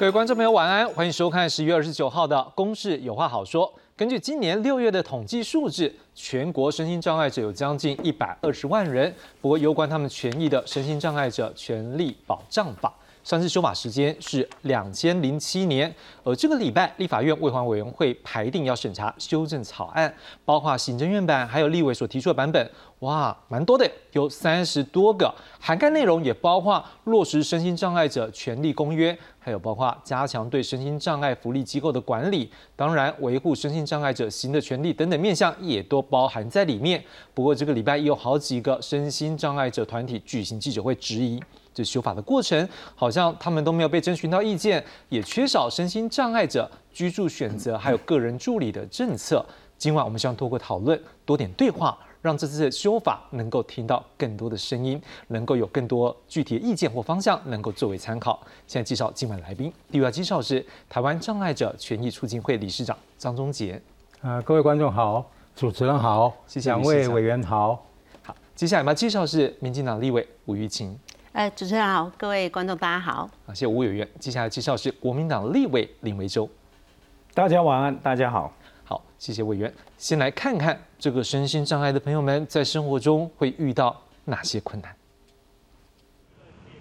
各位观众朋友，晚安，欢迎收看十月二十九号的《公事有话好说》。根据今年六月的统计数字，全国身心障碍者有将近一百二十万人。不过，有关他们权益的《身心障碍者权利保障法》。上次修法时间是两千零七年，而这个礼拜立法院卫环委员会排定要审查修正草案，包括行政院版还有立委所提出的版本，哇，蛮多的，有三十多个，涵盖内容也包括落实身心障碍者权利公约，还有包括加强对身心障碍福利机构的管理，当然维护身心障碍者行的权利等等面向也都包含在里面。不过这个礼拜也有好几个身心障碍者团体举行记者会质疑。这修法的过程，好像他们都没有被征询到意见，也缺少身心障碍者居住选择，还有个人助理的政策。今晚我们希望通过讨论，多点对话，让这次的修法能够听到更多的声音，能够有更多具体的意见或方向，能够作为参考。现在介绍今晚来宾，第一位介绍是台湾障碍者权益促进会理事长张忠杰。啊，各位观众好，主持人好，谢谢两位委员好。好，接下来我们介绍是民进党立委吴玉琴。呃，主持人好，各位观众大家好。谢谢吴委员。接下来介绍是国民党立委林维洲。大家晚安，大家好。好，谢谢委员。先来看看这个身心障碍的朋友们在生活中会遇到哪些困难。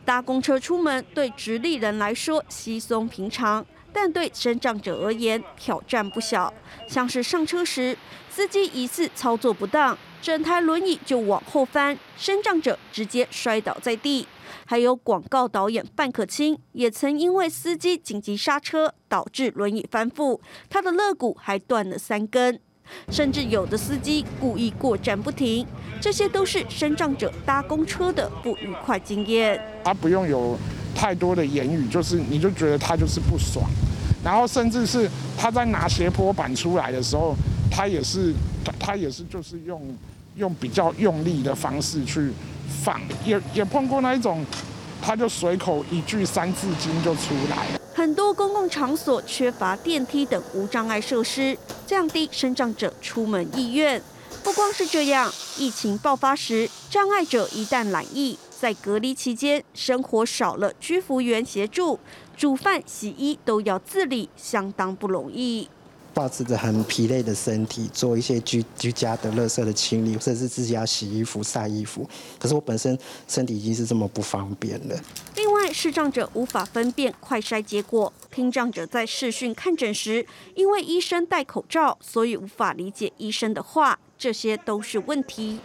搭公车出门对直立人来说稀松平常，但对身障者而言挑战不小。像是上车时，司机疑似操作不当。整台轮椅就往后翻，身障者直接摔倒在地。还有广告导演范可清也曾因为司机紧急刹车导致轮椅翻覆，他的肋骨还断了三根。甚至有的司机故意过站不停，这些都是身障者搭公车的不愉快经验。他不用有太多的言语，就是你就觉得他就是不爽，然后甚至是他在拿斜坡板出来的时候，他也是他他也是就是用。用比较用力的方式去放，也也碰过那一种，他就随口一句三字经就出来了。很多公共场所缺乏电梯等无障碍设施，降低身障者出门意愿。不光是这样，疫情爆发时，障碍者一旦染疫，在隔离期间，生活少了居服员协助，煮饭、洗衣都要自理，相当不容易。保持着很疲累的身体，做一些居居家的垃圾的清理，甚至自己要洗衣服、晒衣服。可是我本身身体已经是这么不方便了。另外，视障者无法分辨快筛结果；听障者在视讯看诊时，因为医生戴口罩，所以无法理解医生的话，这些都是问题。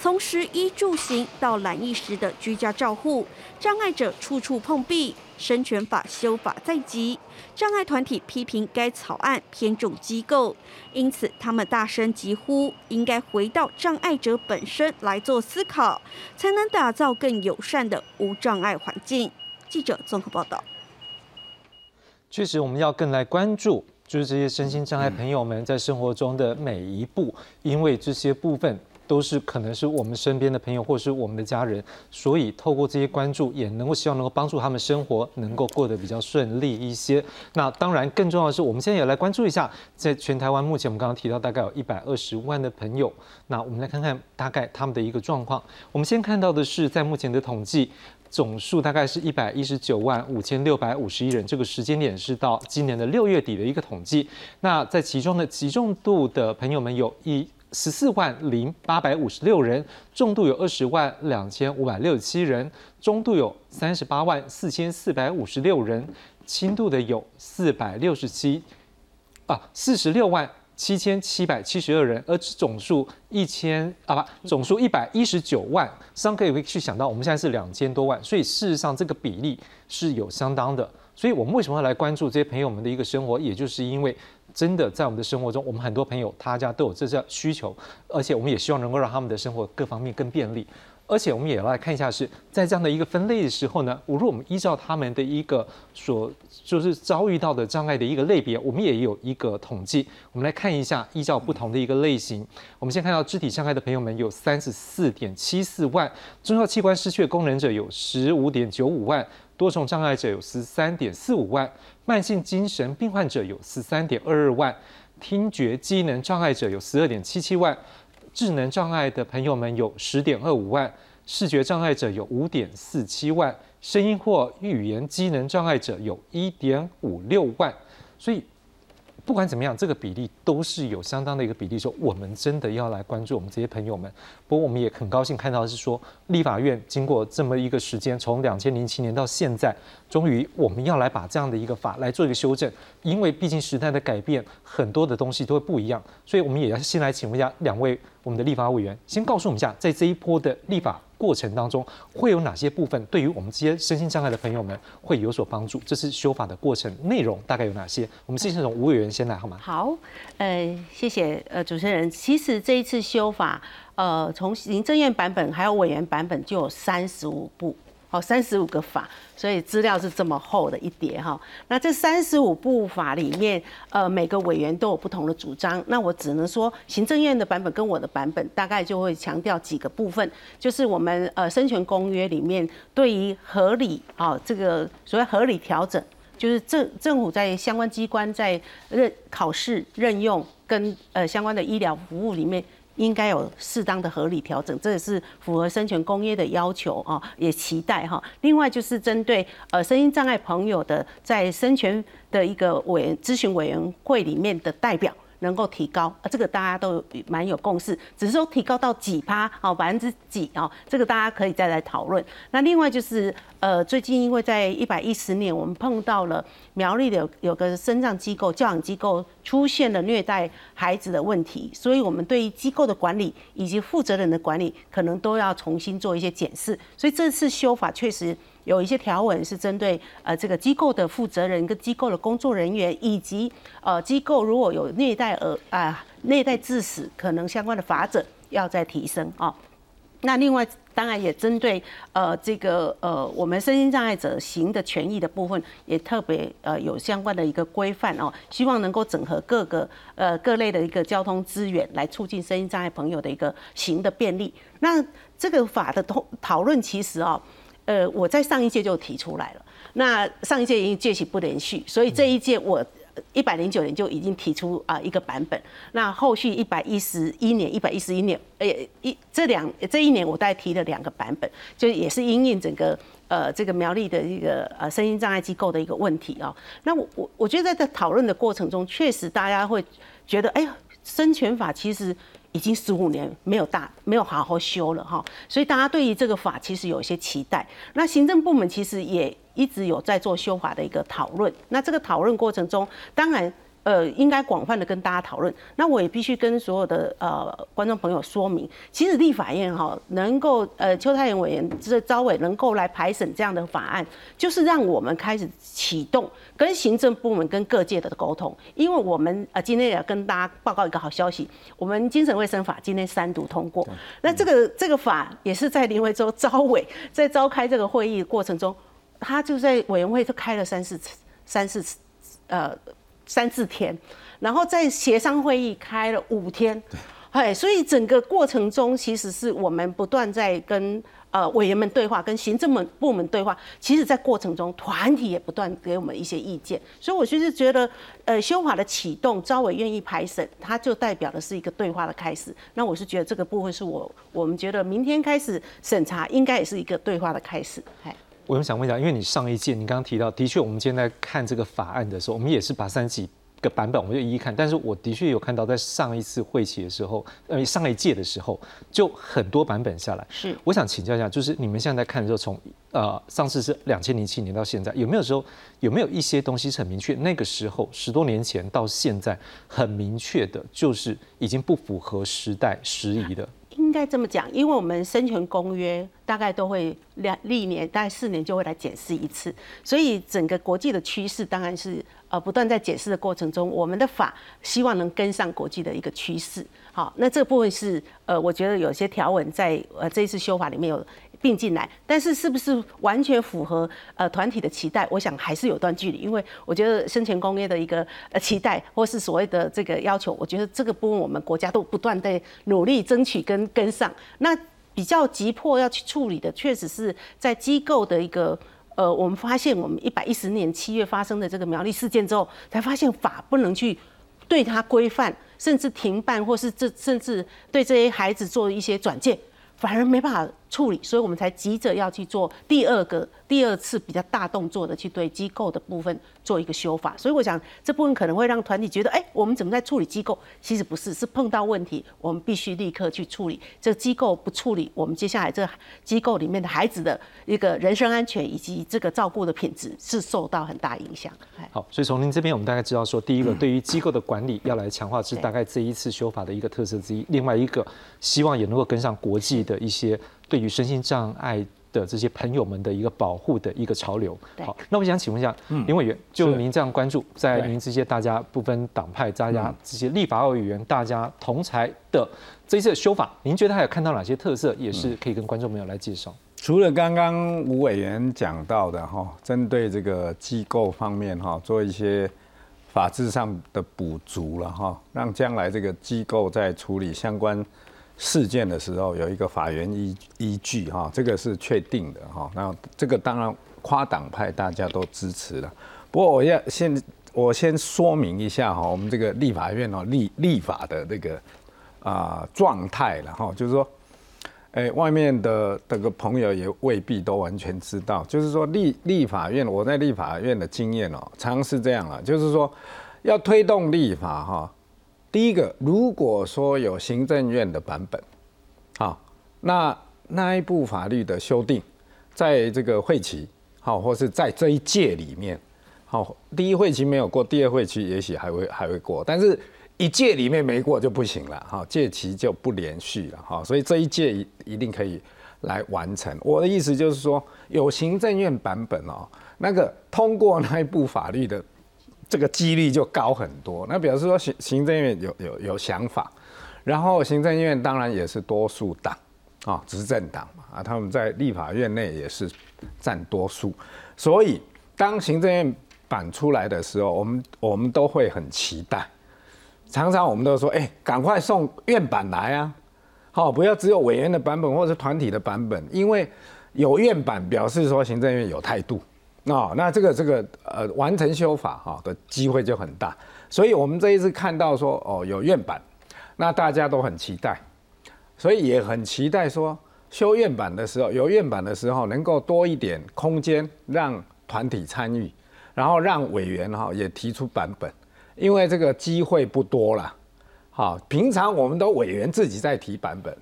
从食衣住行到懒逸时的居家照护，障碍者处处碰壁。生权法修法在即，障碍团体批评该草案偏重机构，因此他们大声疾呼，应该回到障碍者本身来做思考，才能打造更友善的无障碍环境。记者综合报道。确实，我们要更来关注，就是这些身心障碍朋友们在生活中的每一步，因为这些部分。都是可能是我们身边的朋友，或是我们的家人，所以透过这些关注，也能够希望能够帮助他们生活能够过得比较顺利一些。那当然，更重要的是，我们现在也来关注一下，在全台湾目前我们刚刚提到大概有一百二十万的朋友，那我们来看看大概他们的一个状况。我们先看到的是在目前的统计总数大概是一百一十九万五千六百五十一人，这个时间点是到今年的六月底的一个统计。那在其中的集中度的朋友们有一。十四万零八百五十六人，重度有二十万两千五百六十七人，中度有三十八万四千四百五十六人，轻度的有四百六十七啊四十六万七千七百七十二人，而总数一千啊不总数一百一十九万，上可以去想到我们现在是两千多万，所以事实上这个比例是有相当的。所以我们为什么要来关注这些朋友们的一个生活，也就是因为。真的在我们的生活中，我们很多朋友他家都有这些需求，而且我们也希望能够让他们的生活各方面更便利。而且我们也来看一下，是在这样的一个分类的时候呢，如果我们依照他们的一个所就是遭遇到的障碍的一个类别，我们也有一个统计。我们来看一下，依照不同的一个类型，我们先看到肢体障碍的朋友们有三十四点七四万，重要器官失去的功能者有十五点九五万。多重障碍者有十三点四五万，慢性精神病患者有十三点二二万，听觉机能障碍者有十二点七七万，智能障碍的朋友们有十点二五万，视觉障碍者有五点四七万，声音或语言机能障碍者有一点五六万，所以。不管怎么样，这个比例都是有相当的一个比例，说我们真的要来关注我们这些朋友们。不过我们也很高兴看到是说，立法院经过这么一个时间，从两千零七年到现在，终于我们要来把这样的一个法来做一个修正，因为毕竟时代的改变，很多的东西都会不一样，所以我们也要先来请问一下两位我们的立法委员，先告诉我们一下，在这一波的立法。过程当中会有哪些部分对于我们这些身心障碍的朋友们会有所帮助？这是修法的过程内容大概有哪些？我们先从吴委员先来好吗？好，呃，谢谢呃主持人。其实这一次修法，呃，从行政院版本还有委员版本就有三十五部。好，三十五个法，所以资料是这么厚的一叠哈。那这三十五部法里面，呃，每个委员都有不同的主张。那我只能说，行政院的版本跟我的版本大概就会强调几个部分，就是我们呃生权公约里面对于合理啊这个所谓合理调整，就是政政府在相关机关在任考试任用跟呃相关的医疗服务里面。应该有适当的合理调整，这也是符合生权公约的要求啊，也期待哈。另外就是针对呃声音障碍朋友的在生权的一个委员咨询委员会里面的代表。能够提高啊，这个大家都蛮有共识，只是说提高到几趴，好百分之几啊，这个大家可以再来讨论。那另外就是，呃，最近因为在一百一十年，我们碰到了苗栗的有个生障机构、教养机构出现了虐待孩子的问题，所以我们对于机构的管理以及负责人的管理，可能都要重新做一些检视。所以这次修法确实。有一些条文是针对呃这个机构的负责人跟机构的工作人员，以及呃机构如果有虐待儿啊虐待致死可能相关的法则要再提升啊。那另外当然也针对呃这个呃我们身心障碍者行的权益的部分，也特别呃有相关的一个规范哦，希望能够整合各个呃各类的一个交通资源，来促进身心障碍朋友的一个行的便利。那这个法的讨讨论其实哦。呃，我在上一届就提出来了。那上一届已经届期不连续，所以这一届我一百零九年就已经提出啊一个版本。那后续一百一十一年、一百一十一年，呃一这两这一年我大概提了两个版本，就也是因应整个呃这个苗栗的一个呃声音障碍机构的一个问题啊。那我我我觉得在讨论的过程中，确实大家会觉得，哎呀，生权法其实。已经十五年没有大没有好好修了哈，所以大家对于这个法其实有一些期待。那行政部门其实也一直有在做修法的一个讨论。那这个讨论过程中，当然。呃，应该广泛的跟大家讨论。那我也必须跟所有的呃观众朋友说明，其实立法院哈能够呃邱太元委员这招委能够来排审这样的法案，就是让我们开始启动跟行政部门跟各界的沟通。因为我们呃今天也要跟大家报告一个好消息，我们精神卫生法今天三读通过。那这个这个法也是在林维洲招委 在召开这个会议过程中，他就在委员会就开了三四次三四次呃。三四天，然后在协商会议开了五天，哎，所以整个过程中其实是我们不断在跟呃委员们对话，跟行政们部门对话。其实，在过程中，团体也不断给我们一些意见。所以，我就是觉得，呃，修法的启动，招委愿意排审，它就代表的是一个对话的开始。那我是觉得这个部分是我我们觉得明天开始审查，应该也是一个对话的开始。哎。我们想问一下，因为你上一届你刚刚提到，的确，我们今天在看这个法案的时候，我们也是把三十几个版本，我们就一一看。但是我的确有看到，在上一次会期的时候，呃，上一届的时候，就很多版本下来。是，我想请教一下，就是你们现在在看的时候，从呃上次是两千零七年到现在，有没有时候有没有一些东西是很明确？那个时候十多年前到现在，很明确的，就是已经不符合时代时宜的。应该这么讲，因为我们生存公约大概都会两历年，大概四年就会来检视一次，所以整个国际的趋势当然是呃不断在检视的过程中，我们的法希望能跟上国际的一个趋势。好，那这部分是呃，我觉得有些条文在呃这一次修法里面有。并进来，但是是不是完全符合呃团体的期待？我想还是有段距离，因为我觉得生前公约的一个呃期待，或是所谓的这个要求，我觉得这个部分我们国家都不断在努力争取跟跟上。那比较急迫要去处理的，确实是在机构的一个呃，我们发现我们一百一十年七月发生的这个苗栗事件之后，才发现法不能去对它规范，甚至停办，或是这甚至对这些孩子做一些转介。反而没办法处理，所以我们才急着要去做第二个、第二次比较大动作的去对机构的部分做一个修法。所以我想这部分可能会让团体觉得，哎，我们怎么在处理机构？其实不是，是碰到问题，我们必须立刻去处理。这机构不处理，我们接下来这机构里面的孩子的一个人身安全以及这个照顾的品质是受到很大影响。好，所以从您这边，我们大概知道说，第一个对于机构的管理要来强化，是大概这一次修法的一个特色之一。另外一个，希望也能够跟上国际的一些。对于身心障碍的这些朋友们的一个保护的一个潮流。好，那我想请问一下林委员，就您这样关注，在您这些大家不分党派、大家这些立法委员大家同才的这一次修法，您觉得还有看到哪些特色，也是可以跟观众朋友来介绍？除了刚刚吴委员讲到的哈，针对这个机构方面哈，做一些法制上的补足了哈，让将来这个机构在处理相关。事件的时候有一个法源依依据哈，这个是确定的哈。那这个当然跨党派大家都支持了。不过我要先我先说明一下哈，我们这个立法院哦立立法的这个啊状态了哈，就是说，哎，外面的这个朋友也未必都完全知道。就是说立立法院，我在立法院的经验哦，常是这样啊，就是说要推动立法哈。第一个，如果说有行政院的版本，好，那那一部法律的修订，在这个会期，好，或是在这一届里面，好，第一会期没有过，第二会期也许还会还会过，但是一届里面没过就不行了，哈，届期就不连续了，哈，所以这一届一一定可以来完成。我的意思就是说，有行政院版本哦，那个通过那一部法律的。这个几率就高很多，那表示说行行政院有有有想法，然后行政院当然也是多数党啊，执政党嘛啊，他们在立法院内也是占多数，所以当行政院版出来的时候，我们我们都会很期待，常常我们都说，哎，赶快送院版来啊，好，不要只有委员的版本或者团体的版本，因为有院版表示说行政院有态度。哦，那这个这个呃，完成修法哈的机会就很大，所以我们这一次看到说哦有院版，那大家都很期待，所以也很期待说修院版的时候有院版的时候能够多一点空间让团体参与，然后让委员哈也提出版本，因为这个机会不多了，好，平常我们都委员自己在提版本。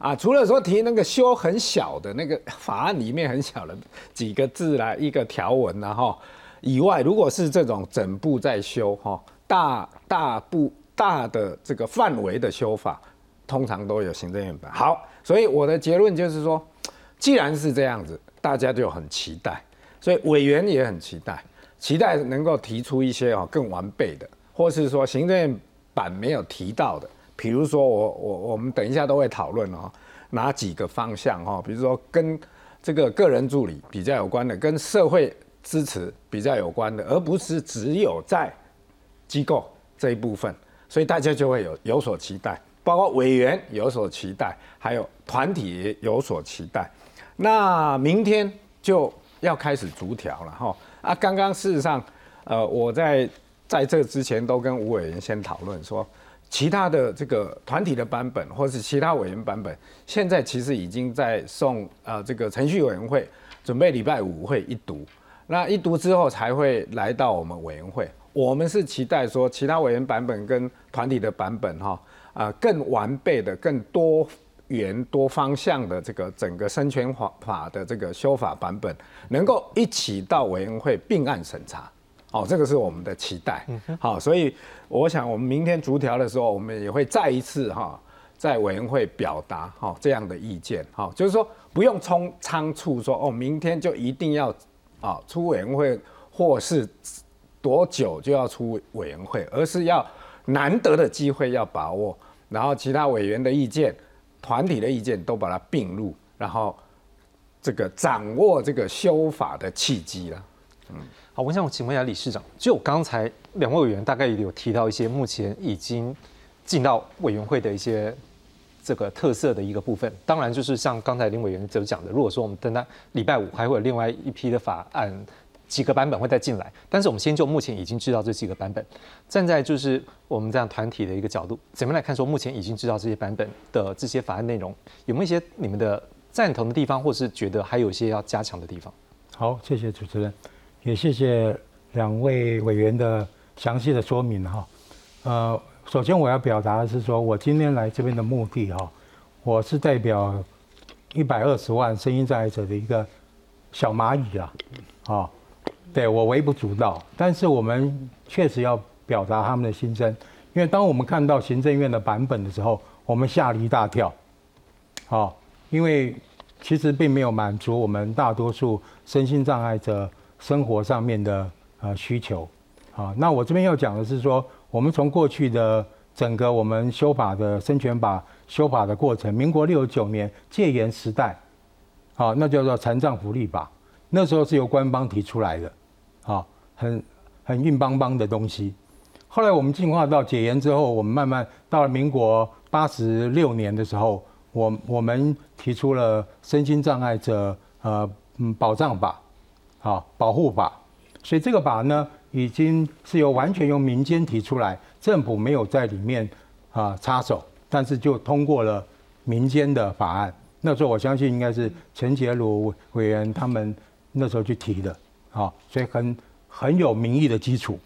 啊，除了说提那个修很小的那个 法案里面很小的几个字来一个条文然后以外，如果是这种整部在修哈，大大部大的这个范围的修法，通常都有行政院版。好，所以我的结论就是说，既然是这样子，大家就很期待，所以委员也很期待，期待能够提出一些哦更完备的，或是说行政院版没有提到的。比如说，我我我们等一下都会讨论哦，哪几个方向哈？比如说跟这个个人助理比较有关的，跟社会支持比较有关的，而不是只有在机构这一部分，所以大家就会有有所期待，包括委员有所期待，还有团体有所期待。那明天就要开始逐条了哈啊！刚刚事实上，呃，我在在这之前都跟吴委员先讨论说。其他的这个团体的版本，或是其他委员版本，现在其实已经在送呃这个程序委员会，准备礼拜五会一读，那一读之后才会来到我们委员会。我们是期待说，其他委员版本跟团体的版本哈啊更完备的、更多元多方向的这个整个生权法法的这个修法版本，能够一起到委员会并案审查。哦，这个是我们的期待。好，所以我想我们明天逐条的时候，我们也会再一次哈，在委员会表达哈这样的意见。哈，就是说不用匆仓促说哦，明天就一定要啊出委员会，或是多久就要出委员会，而是要难得的机会要把握，然后其他委员的意见、团体的意见都把它并入，然后这个掌握这个修法的契机了。嗯。好，我想请问一下理事长，就刚才两位委员大概有提到一些目前已经进到委员会的一些这个特色的一个部分。当然，就是像刚才林委员所讲的，如果说我们等待礼拜五还会有另外一批的法案几个版本会再进来，但是我们先就目前已经知道这几个版本，站在就是我们这样团体的一个角度，怎么来看说目前已经知道这些版本的这些法案内容，有没有一些你们的赞同的地方，或是觉得还有一些要加强的地方？好，谢谢主持人，也谢谢两位委员的详细的说明哈。呃，首先我要表达的是说，我今天来这边的目的哈，我是代表一百二十万声音障碍者的一个小蚂蚁啊，啊，对我微不足道，但是我们确实要表达他们的心声，因为当我们看到行政院的版本的时候，我们吓了一大跳，啊，因为其实并没有满足我们大多数身心障碍者生活上面的呃需求，啊，那我这边要讲的是说，我们从过去的整个我们修法的生权法修法的过程，民国六十九年戒严时代，啊，那叫做残障福利法，那时候是由官方提出来的，啊，很很硬邦邦的东西。后来我们进化到解严之后，我们慢慢到了民国八十六年的时候，我我们提出了身心障碍者呃嗯保障法，啊保护法，所以这个法呢已经是由完全由民间提出来，政府没有在里面啊插手，但是就通过了民间的法案。那时候我相信应该是陈杰鲁委员他们那时候去提的，啊，所以很很有民意的基础。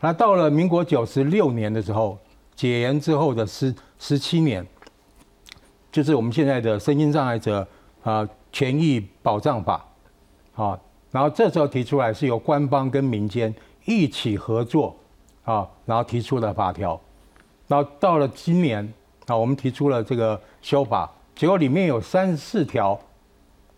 那到了民国九十六年的时候，解严之后的十十七年，就是我们现在的身心障碍者啊权益保障法，啊，然后这时候提出来是由官方跟民间一起合作啊，然后提出了法条，然后到了今年啊，我们提出了这个修法，结果里面有三十四条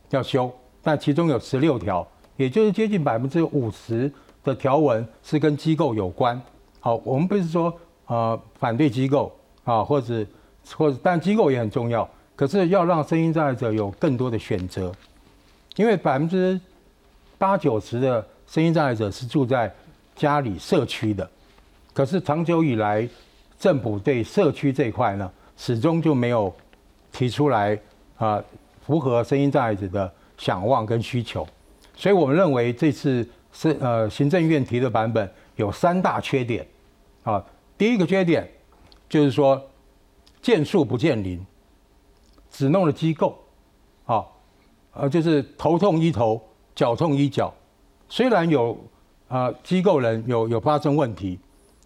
要修，但其中有十六条，也就是接近百分之五十。的条文是跟机构有关，好，我们不是说呃反对机构啊，或者或者，但机构也很重要。可是要让声音障碍者有更多的选择，因为百分之八九十的声音障碍者是住在家里社区的，可是长久以来，政府对社区这一块呢，始终就没有提出来啊，符合声音障碍者的想望跟需求，所以我们认为这次。是呃，行政院提的版本有三大缺点，啊，第一个缺点就是说见树不见林，只弄了机构，啊，呃，就是头痛医头，脚痛医脚，虽然有啊机构人有有发生问题，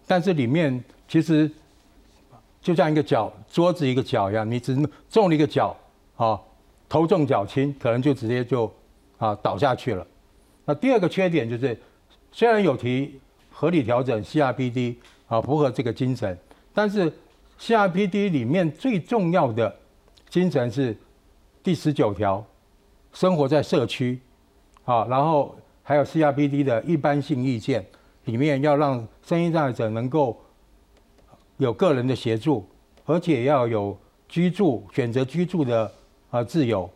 但是里面其实就像一个脚桌子一个脚一样，你只中了一个脚，啊，头重脚轻，可能就直接就啊倒下去了。那第二个缺点就是，虽然有提合理调整 CRPD 啊，符合这个精神，但是 CRPD 里面最重要的精神是第十九条，生活在社区啊，然后还有 CRPD 的一般性意见里面要让声音障碍者能够有个人的协助，而且要有居住选择居住的啊自由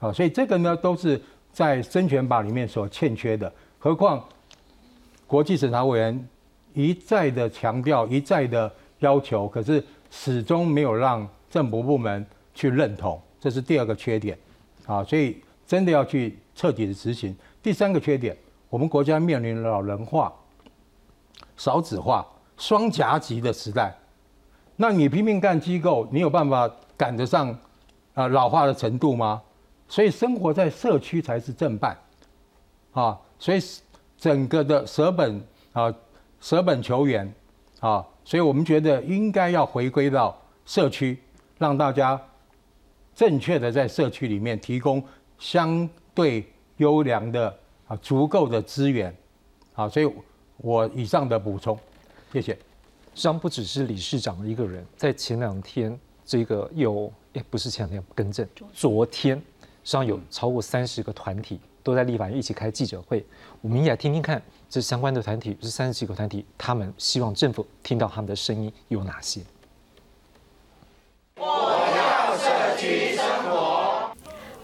啊，所以这个呢都是。在生权法里面所欠缺的，何况国际审查委员一再的强调、一再的要求，可是始终没有让政府部门去认同，这是第二个缺点啊！所以真的要去彻底的执行。第三个缺点，我们国家面临老人化、少子化、双夹击的时代，那你拼命干机构，你有办法赶得上啊老化的程度吗？所以生活在社区才是正办，啊，所以整个的舍本啊，舍本求援，啊，所以我们觉得应该要回归到社区，让大家正确的在社区里面提供相对优良的啊足够的资源，啊，所以我以上的补充，谢谢。实际上不只是理事长一个人，在前两天这个有，哎，不是前两天更正，昨天实际。上有超过三十个团体都在立法院一起开记者会，我们也来听听看这相关的团体，这三十几个团体，他们希望政府听到他们的声音有哪些？我要社区生活。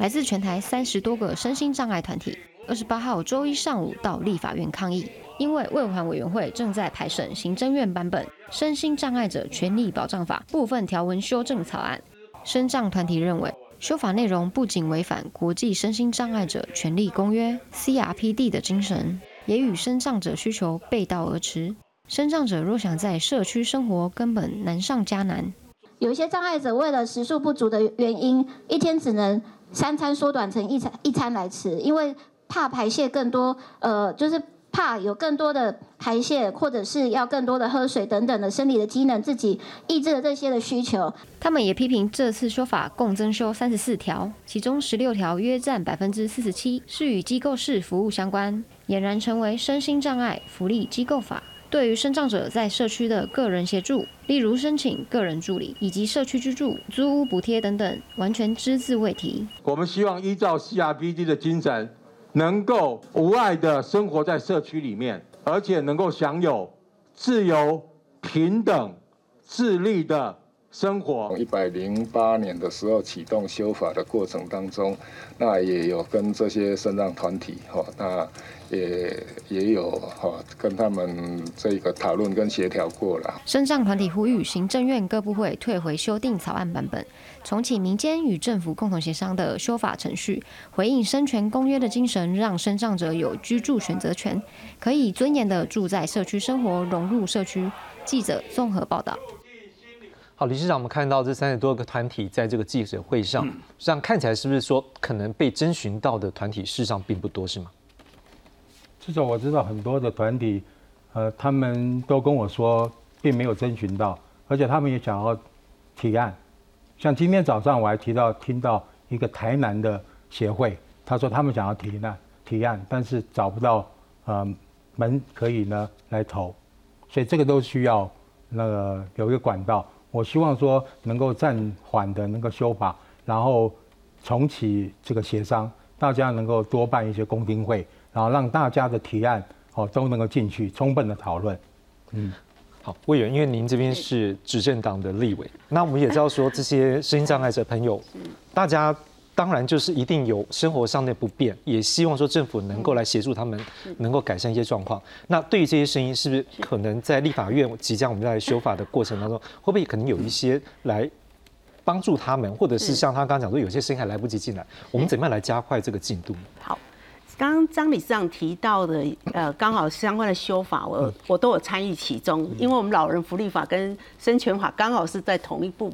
来自全台三十多个身心障碍团体，二十八号周一上午到立法院抗议，因为卫环委员会正在排审行政院版本《身心障碍者权利保障法》部分条文修正草案，身障团体认为。修法内容不仅违反国际身心障碍者权利公约 （CRPD） 的精神，也与身障者需求背道而驰。身障者若想在社区生活，根本难上加难。有一些障碍者为了食宿不足的原因，一天只能三餐缩短成一餐一餐来吃，因为怕排泄更多，呃，就是怕有更多的排泄，或者是要更多的喝水等等的生理的机能自己抑制了这些的需求。他们也批评这次说法共增修三十四条，其中十六条约占百分之四十七是与机构式服务相关，俨然成为身心障碍福利机构法。对于身障者在社区的个人协助，例如申请个人助理以及社区居住、租屋补贴等等，完全只字未提。我们希望依照 CRPD 的精神，能够无碍的生活在社区里面，而且能够享有自由、平等、自立的生活。一百零八年的时候启动修法的过程当中，那也有跟这些身障团体，哈，那。也也有哈跟他们这个讨论跟协调过了。身障团体呼吁行政院各部会退回修订草案版本，重启民间与政府共同协商的修法程序，回应生权公约的精神，让身障者有居住选择权，可以尊严的住在社区生活，融入社区。记者综合报道。好，理事长，我们看到这三十多个团体在这个记者会上，实际上看起来是不是说可能被征询到的团体事实上并不多，是吗？至少我知道很多的团体，呃，他们都跟我说，并没有征询到，而且他们也想要提案。像今天早上我还提到听到一个台南的协会，他说他们想要提案提案，但是找不到呃门可以呢来投，所以这个都需要那个有一个管道。我希望说能够暂缓的那个修法，然后重启这个协商，大家能够多办一些公听会。然后让大家的提案哦都能够进去充分的讨论。嗯，好，委员，因为您这边是执政党的立委，那我们也知道说这些身心障碍者朋友，大家当然就是一定有生活上的不便，也希望说政府能够来协助他们，能够改善一些状况。那对于这些声音，是不是可能在立法院即将我们在修法的过程当中，会不会可能有一些来帮助他们，或者是像他刚刚讲说，有些声音还来不及进来，我们怎么样来加快这个进度？好。刚刚张理事长提到的，呃，刚好相关的修法，我我都有参与其中，因为我们老人福利法跟生权法刚好是在同一部，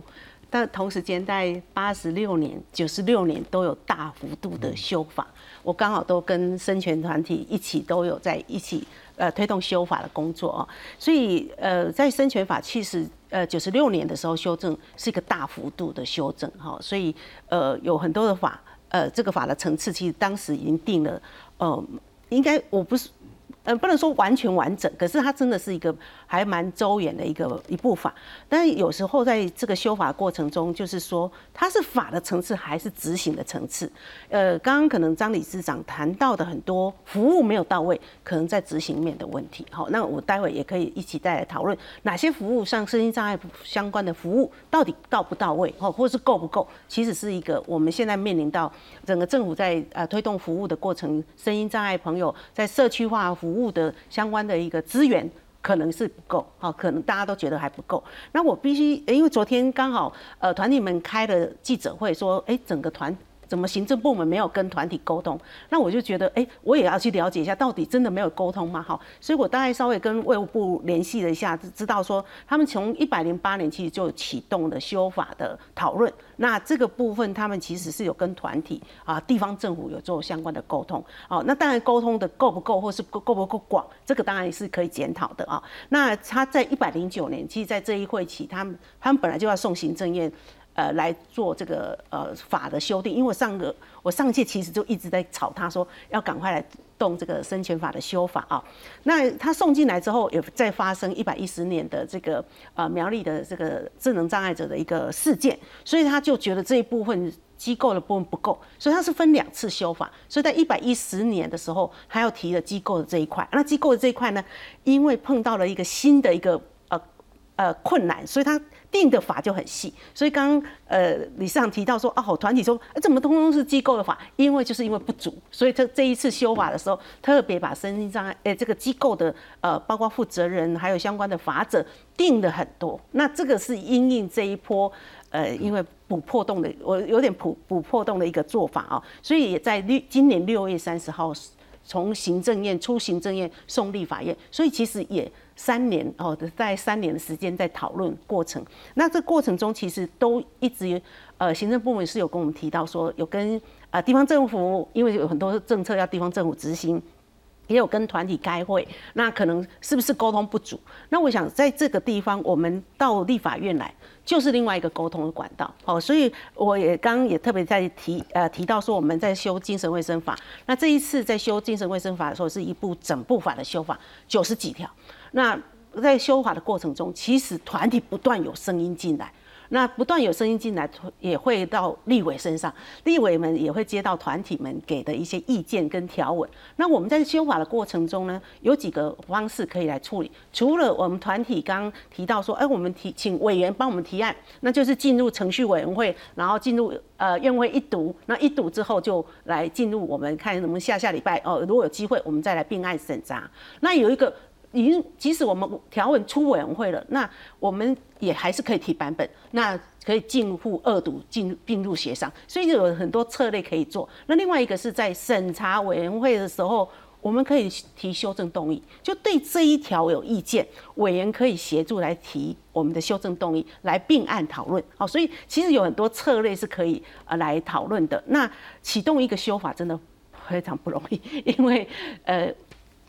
但同时间在八十六年、九十六年都有大幅度的修法，我刚好都跟生权团体一起都有在一起呃推动修法的工作哦，所以呃在生权法其实呃九十六年的时候修正是一个大幅度的修正哈，所以呃有很多的法。呃，这个法的层次其实当时已经定了，呃，应该我不是。呃，不能说完全完整，可是它真的是一个还蛮周延的一个一部法。但是有时候在这个修法过程中，就是说它是法的层次还是执行的层次？呃，刚刚可能张理事长谈到的很多服务没有到位，可能在执行面的问题。好，那我待会也可以一起再来讨论哪些服务上身心障碍相关的服务到底到不到位，哦，或是够不够？其实是一个我们现在面临到整个政府在呃推动服务的过程，身心障碍朋友在社区化服务。务的相关的一个资源可能是不够，好，可能大家都觉得还不够。那我必须，因为昨天刚好呃团体们开了记者会，说，哎，整个团。怎么行政部门没有跟团体沟通？那我就觉得，哎，我也要去了解一下，到底真的没有沟通吗？好，所以我大概稍微跟卫务部联系了一下，知道说他们从一百零八年其实就启动了修法的讨论。那这个部分他们其实是有跟团体啊、地方政府有做相关的沟通。哦，那当然沟通的够不够，或是够不够广，这个当然是可以检讨的啊。那他在一百零九年，其实在这一会期，他们他们本来就要送行政院。呃，来做这个呃法的修订，因为我上个我上届其实就一直在吵，他说要赶快来动这个生权法的修法啊。那他送进来之后，也再发生一百一十年的这个呃苗栗的这个智能障碍者的一个事件，所以他就觉得这一部分机构的部分不够，所以他是分两次修法。所以在一百一十年的时候，他要提了机构的这一块。那机构的这一块呢，因为碰到了一个新的一个呃困难，所以他。定的法就很细，所以刚刚呃李市长提到说，哦，团体说怎么通通是机构的法？因为就是因为不足，所以这这一次修法的时候，特别把身心障碍诶这个机构的呃包括负责人还有相关的法则定的很多。那这个是因应这一波呃因为补破洞的，我有点补补破洞的一个做法啊，所以也在六今年六月三十号。从行政院出行政院送立法院，所以其实也三年哦，在三年的时间在讨论过程。那这过程中其实都一直呃，行政部门是有跟我们提到说，有跟呃地方政府，因为有很多政策要地方政府执行。也有跟团体开会，那可能是不是沟通不足？那我想在这个地方，我们到立法院来就是另外一个沟通的管道。哦，所以我也刚刚也特别在提呃提到说，我们在修精神卫生法。那这一次在修精神卫生法的时候，是一部整部法的修法，九十几条。那在修法的过程中，其实团体不断有声音进来。那不断有声音进来，也会到立委身上，立委们也会接到团体们给的一些意见跟条文。那我们在修法的过程中呢，有几个方式可以来处理。除了我们团体刚提到说，哎，我们提请委员帮我们提案，那就是进入程序委员会，然后进入呃院会一读，那一读之后就来进入我们看能不能下下礼拜哦，如果有机会，我们再来并案审查。那有一个。已经，即使我们条文出委员会了，那我们也还是可以提版本，那可以进户二读，进并入协商，所以有很多策略可以做。那另外一个是在审查委员会的时候，我们可以提修正动议，就对这一条有意见，委员可以协助来提我们的修正动议，来并案讨论。好，所以其实有很多策略是可以呃来讨论的。那启动一个修法真的非常不容易，因为呃，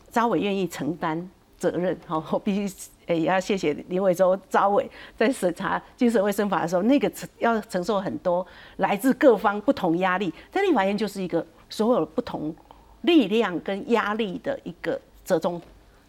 招委愿意承担。责任 好，我必须也要谢谢林伟洲招伟在审查精神卫生法的时候，那个承要承受很多来自各方不同压力，在立法院就是一个所有不同力量跟压力的一个折中。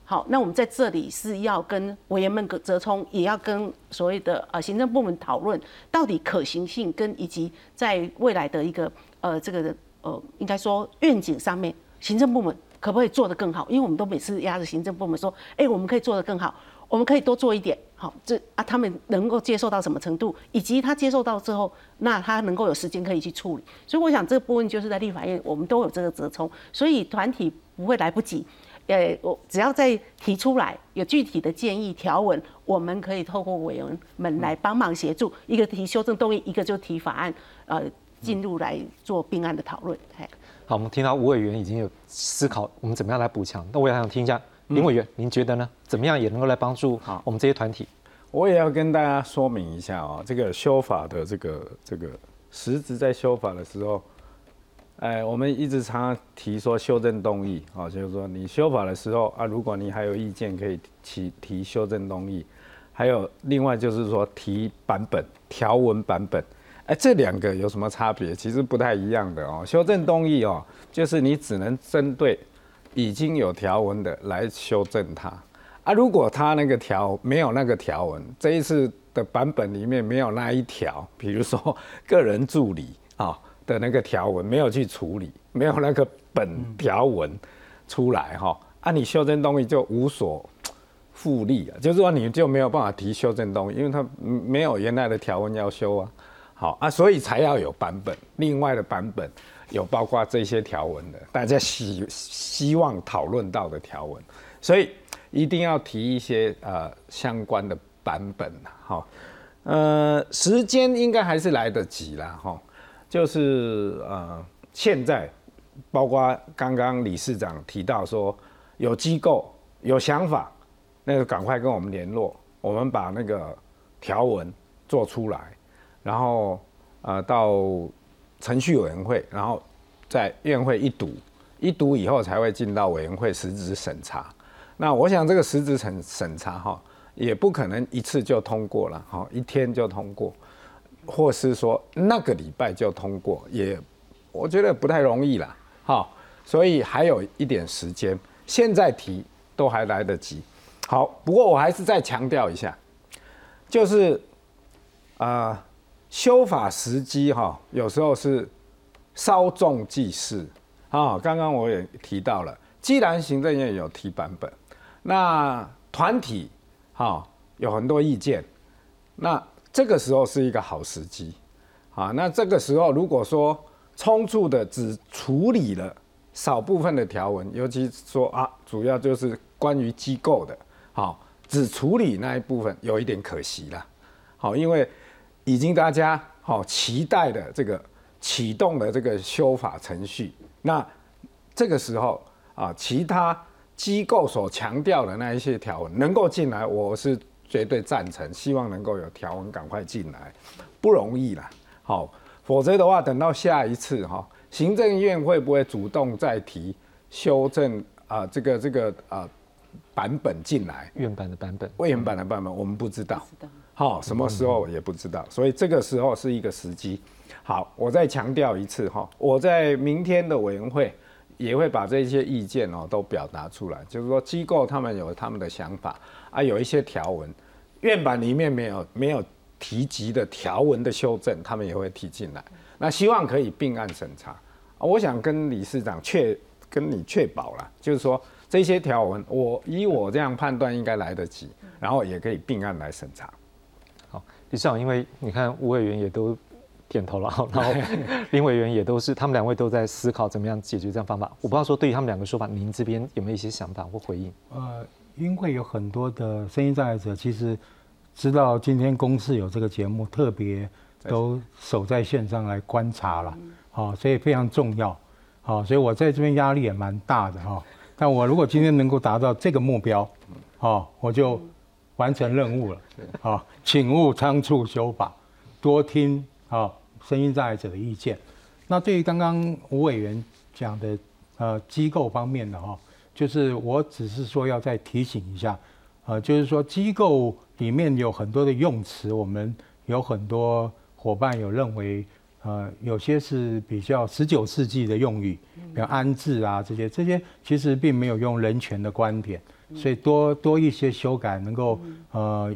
好，那我们在这里是要跟委员们折冲，也要跟所谓的呃行政部门讨论到底可行性跟以及在未来的一个呃这个呃应该说愿景上面，行政部门。可不可以做得更好？因为我们都每次压着行政部门说，哎，我们可以做得更好，我们可以多做一点。好，这啊，他们能够接受到什么程度，以及他接受到之后，那他能够有时间可以去处理。所以我想这个部分就是在立法院，我们都有这个折冲，所以团体不会来不及。呃，我只要再提出来有具体的建议条文，我们可以透过委员们来帮忙协助，一个提修正动议，一个就提法案，呃，进入来做并案的讨论。好，我们听到吴委员已经有思考，我们怎么样来补强？那我也想听一下林委员，您觉得呢？怎么样也能够来帮助我们这些团体？我也要跟大家说明一下啊，这个修法的这个这个实质在修法的时候，哎，我们一直常常提说修正动议啊，就是说你修法的时候啊，如果你还有意见，可以提提修正动议，还有另外就是说提版本条文版本。哎，这两个有什么差别？其实不太一样的哦。修正动议哦，就是你只能针对已经有条文的来修正它啊。如果它那个条没有那个条文，这一次的版本里面没有那一条，比如说 个人助理啊的那个条文没有去处理，没有那个本条文出来哈，啊，你修正动议就无所复利啊，就是说你就没有办法提修正动议，因为它没有原来的条文要修啊。好啊，所以才要有版本，另外的版本有包括这些条文的，大家希希望讨论到的条文，所以一定要提一些呃相关的版本哈，呃，时间应该还是来得及啦，哈，就是呃现在，包括刚刚理事长提到说有机构有想法，那就赶快跟我们联络，我们把那个条文做出来。然后，呃，到程序委员会，然后在院会一读，一读以后才会进到委员会实质审查。那我想这个实质审审查哈，也不可能一次就通过了，哈，一天就通过，或是说那个礼拜就通过，也我觉得不太容易了，哈。所以还有一点时间，现在提都还来得及。好，不过我还是再强调一下，就是啊。修法时机哈，有时候是稍纵即逝啊。刚刚我也提到了，既然行政院有提版本，那团体哈有很多意见，那这个时候是一个好时机啊。那这个时候如果说匆促的只处理了少部分的条文，尤其说啊，主要就是关于机构的，好，只处理那一部分，有一点可惜了，好，因为。已经大家好期待的这个启动的这个修法程序，那这个时候啊，其他机构所强调的那一些条文能够进来，我是绝对赞成，希望能够有条文赶快进来，不容易啦。好，否则的话，等到下一次哈，行政院会不会主动再提修正啊？这个这个啊版本进来，原版的版本，未原版的版本，我们不知道。好，什么时候也不知道，所以这个时候是一个时机。好，我再强调一次哈，我在明天的委员会也会把这些意见哦都表达出来，就是说机构他们有他们的想法啊，有一些条文院版里面没有没有提及的条文的修正，他们也会提进来。那希望可以并案审查啊，我想跟理事长确跟你确保了，就是说这些条文我以我这样判断应该来得及，然后也可以并案来审查。理事长，因为你看吴委员也都点头了，然后 林委员也都是，他们两位都在思考怎么样解决这样方法。我不知道说对于他们两个说法，您这边有没有一些想法或回应？呃，因为有很多的声音障碍者，其实知道今天公司有这个节目，特别都守在线上来观察了，好，所以非常重要，好，所以我在这边压力也蛮大的哈。但我如果今天能够达到这个目标，好，我就。完成任务了，好，请勿仓促修法，多听啊声音障碍者的意见。那对于刚刚吴委员讲的呃机构方面的哈，就是我只是说要再提醒一下，呃，就是说机构里面有很多的用词，我们有很多伙伴有认为，呃，有些是比较十九世纪的用语，比如安置啊这些，这些其实并没有用人权的观点。所以多多一些修改，能够呃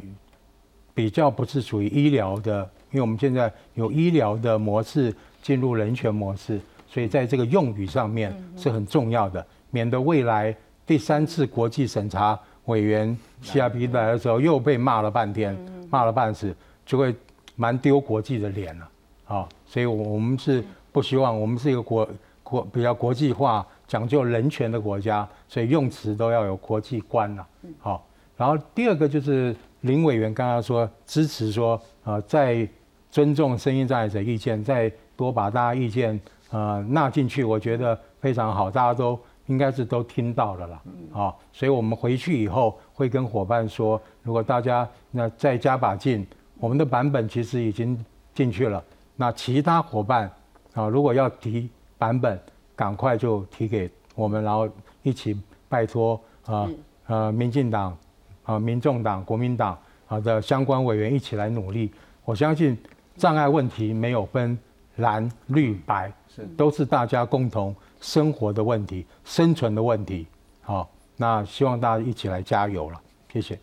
比较不是属于医疗的，因为我们现在有医疗的模式进入人权模式，所以在这个用语上面是很重要的，免得未来第三次国际审查委员 CRP 来的时候又被骂了半天，骂了半死，就会蛮丢国际的脸了啊！所以我们是不希望，我们是一个国国比较国际化。讲究人权的国家，所以用词都要有国际观了。好，然后第二个就是林委员刚刚说支持说，呃，在尊重声音障碍者意见，再多把大家意见呃纳进去，我觉得非常好，大家都应该是都听到了啦。好，所以我们回去以后会跟伙伴说，如果大家那再加把劲，我们的版本其实已经进去了，那其他伙伴啊，如果要提版本。赶快就提给我们，然后一起拜托啊呃，民进党啊、民众党、国民党啊的相关委员一起来努力。我相信障碍问题没有分蓝绿白，是都是大家共同生活的问题、生存的问题。好，那希望大家一起来加油了。谢谢。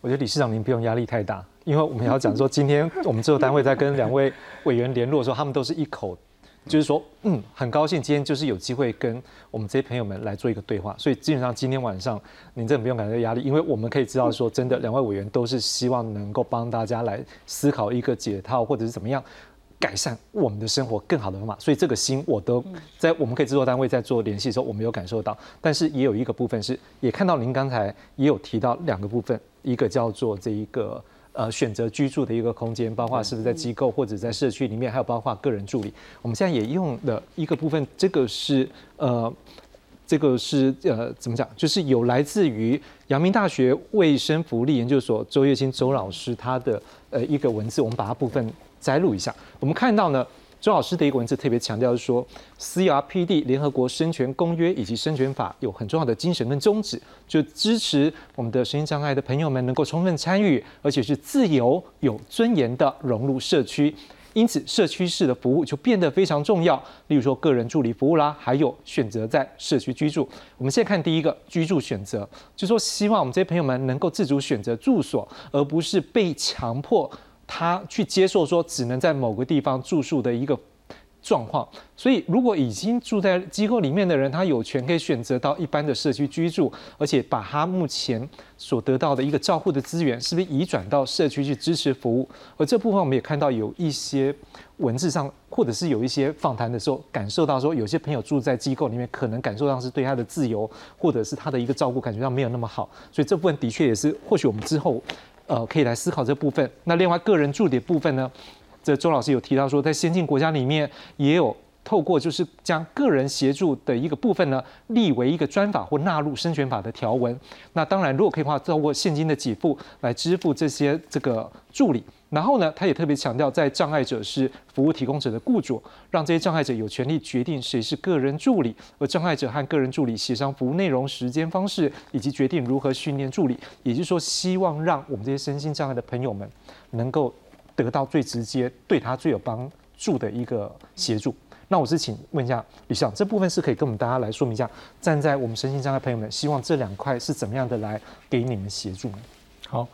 我觉得理事长您不用压力太大，因为我们要讲说，今天我们制作单位在跟两位委员联络的时候，他们都是一口。就是说，嗯，很高兴今天就是有机会跟我们这些朋友们来做一个对话，所以基本上今天晚上您真的不用感觉压力，因为我们可以知道说，真的两位委员都是希望能够帮大家来思考一个解套或者是怎么样改善我们的生活更好的方法，所以这个心我都在我们可以制作单位在做联系的时候，我们有感受到，但是也有一个部分是也看到您刚才也有提到两个部分，一个叫做这一个。呃，选择居住的一个空间，包括是不是在机构或者在社区里面，还有包括个人助理。我们现在也用的一个部分，这个是呃，这个是呃，怎么讲？就是有来自于阳明大学卫生福利研究所周月清周老师他的呃一个文字，我们把它部分摘录一下。我们看到呢。周老师的一个文字特别强调是说，CRPD 联合国生权公约以及生权法有很重要的精神跟宗旨，就支持我们的身心障碍的朋友们能够充分参与，而且是自由有尊严的融入社区。因此，社区式的服务就变得非常重要。例如说，个人助理服务啦，还有选择在社区居住。我们现在看第一个居住选择，就说希望我们这些朋友们能够自主选择住所，而不是被强迫。他去接受说只能在某个地方住宿的一个状况，所以如果已经住在机构里面的人，他有权可以选择到一般的社区居住，而且把他目前所得到的一个照护的资源，是不是移转到社区去支持服务？而这部分我们也看到有一些文字上，或者是有一些访谈的时候，感受到说有些朋友住在机构里面，可能感受到是对他的自由，或者是他的一个照顾感觉到没有那么好，所以这部分的确也是或许我们之后。呃，可以来思考这部分。那另外个人助理部分呢？这周老师有提到说，在先进国家里面也有透过就是将个人协助的一个部分呢，立为一个专法或纳入生权法的条文。那当然，如果可以的话，透过现金的给付来支付这些这个助理。然后呢，他也特别强调，在障碍者是服务提供者的雇主，让这些障碍者有权利决定谁是个人助理，而障碍者和个人助理协商服务内容、时间、方式，以及决定如何训练助理。也就是说，希望让我们这些身心障碍的朋友们能够得到最直接、对他最有帮助的一个协助。那我是请问一下李校长，这部分是可以跟我们大家来说明一下，站在我们身心障碍朋友们，希望这两块是怎么样的来给你们协助呢？好，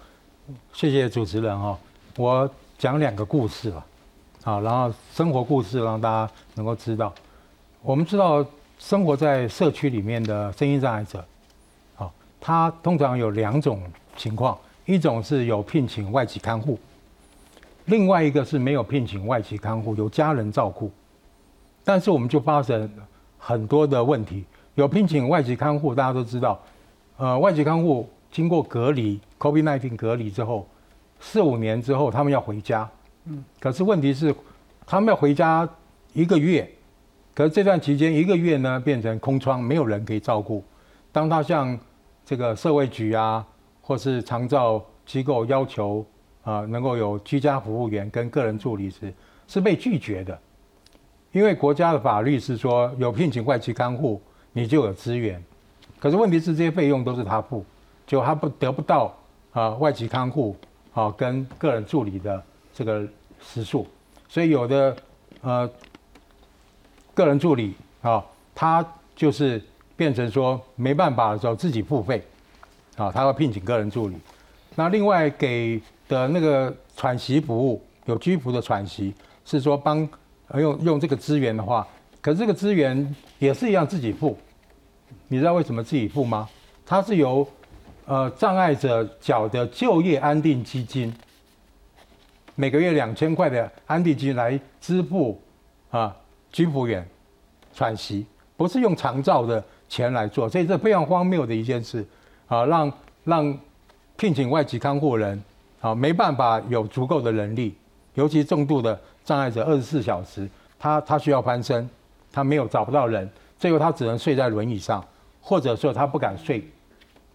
谢谢主持人哈。我讲两个故事吧，啊，然后生活故事让大家能够知道。我们知道生活在社区里面的声音障碍者，好，他通常有两种情况，一种是有聘请外籍看护，另外一个是没有聘请外籍看护，有家人照顾。但是我们就发生很多的问题，有聘请外籍看护，大家都知道，呃，外籍看护经过隔离，COVID-19 隔离之后。四五年之后，他们要回家，嗯，可是问题是，他们要回家一个月，可是这段期间一个月呢变成空窗，没有人可以照顾。当他向这个社会局啊，或是长照机构要求啊，能够有居家服务员跟个人助理时，是被拒绝的，因为国家的法律是说有聘请外籍看护，你就有资源，可是问题是这些费用都是他付，就他不得不到啊外籍看护。好，跟个人助理的这个时数，所以有的呃个人助理啊，他就是变成说没办法的时候自己付费，啊，他会聘请个人助理。那另外给的那个喘息服务，有居服的喘息，是说帮用用这个资源的话，可是这个资源也是一样自己付。你知道为什么自己付吗？它是由呃，障碍者缴的就业安定基金，每个月两千块的安定金来支付啊，居服员喘息，不是用长照的钱来做，所以这非常荒谬的一件事啊，让让聘请外籍看护人啊没办法有足够的人力，尤其重度的障碍者，二十四小时他他需要翻身，他没有找不到人，最后他只能睡在轮椅上，或者说他不敢睡，